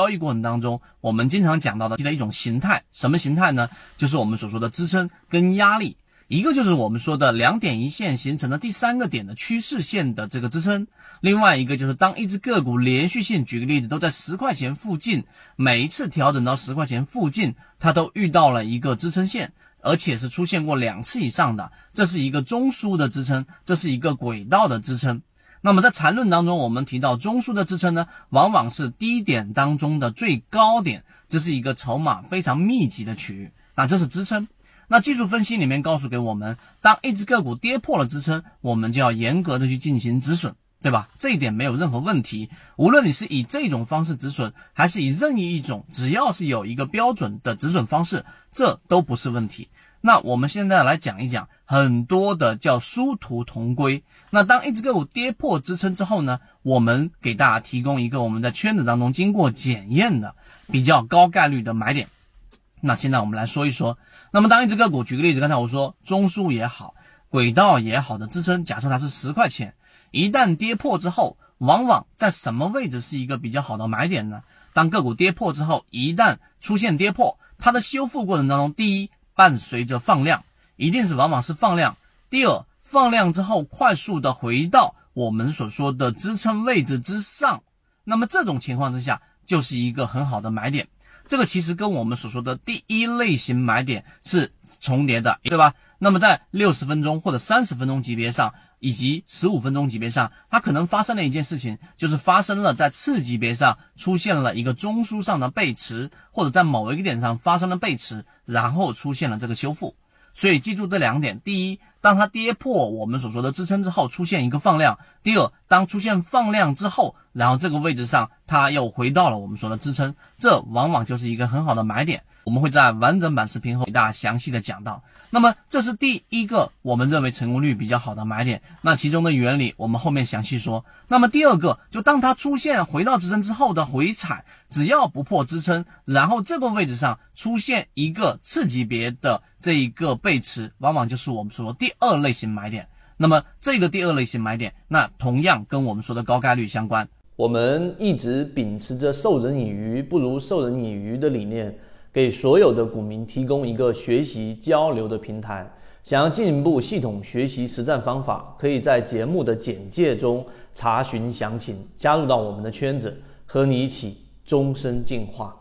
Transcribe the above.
交易过程当中，我们经常讲到的的一种形态，什么形态呢？就是我们所说的支撑跟压力。一个就是我们说的两点一线形成的第三个点的趋势线的这个支撑，另外一个就是当一只个股连续性，举个例子，都在十块钱附近，每一次调整到十块钱附近，它都遇到了一个支撑线，而且是出现过两次以上的，这是一个中枢的支撑，这是一个轨道的支撑。那么在缠论当中，我们提到中枢的支撑呢，往往是低点当中的最高点，这是一个筹码非常密集的区域，那这是支撑。那技术分析里面告诉给我们，当一只个股跌破了支撑，我们就要严格的去进行止损，对吧？这一点没有任何问题。无论你是以这种方式止损，还是以任意一种，只要是有一个标准的止损方式，这都不是问题。那我们现在来讲一讲很多的叫殊途同归。那当一只个股跌破支撑之后呢，我们给大家提供一个我们在圈子当中经过检验的比较高概率的买点。那现在我们来说一说，那么当一只个股，举个例子，刚才我说中枢也好，轨道也好的支撑，假设它是十块钱，一旦跌破之后，往往在什么位置是一个比较好的买点呢？当个股跌破之后，一旦出现跌破，它的修复过程当中，第一伴随着放量，一定是往往是放量；第二。放量之后，快速的回到我们所说的支撑位置之上，那么这种情况之下，就是一个很好的买点。这个其实跟我们所说的第一类型买点是重叠的，对吧？那么在六十分钟或者三十分钟级别上，以及十五分钟级别上，它可能发生了一件事情，就是发生了在次级别上出现了一个中枢上的背驰，或者在某一个点上发生了背驰，然后出现了这个修复。所以记住这两点：第一，当它跌破我们所说的支撑之后，出现一个放量；第二，当出现放量之后，然后这个位置上它又回到了我们说的支撑，这往往就是一个很好的买点。我们会在完整版视频后给大家详细的讲到。那么这是第一个我们认为成功率比较好的买点。那其中的原理我们后面详细说。那么第二个，就当它出现回到支撑之后的回踩，只要不破支撑，然后这个位置上出现一个次级别的这一个背驰，往往就是我们说的第二类型买点。那么这个第二类型买点，那同样跟我们说的高概率相关。我们一直秉持着授人以鱼不如授人以渔的理念。给所有的股民提供一个学习交流的平台。想要进一步系统学习实战方法，可以在节目的简介中查询详情，加入到我们的圈子，和你一起终身进化。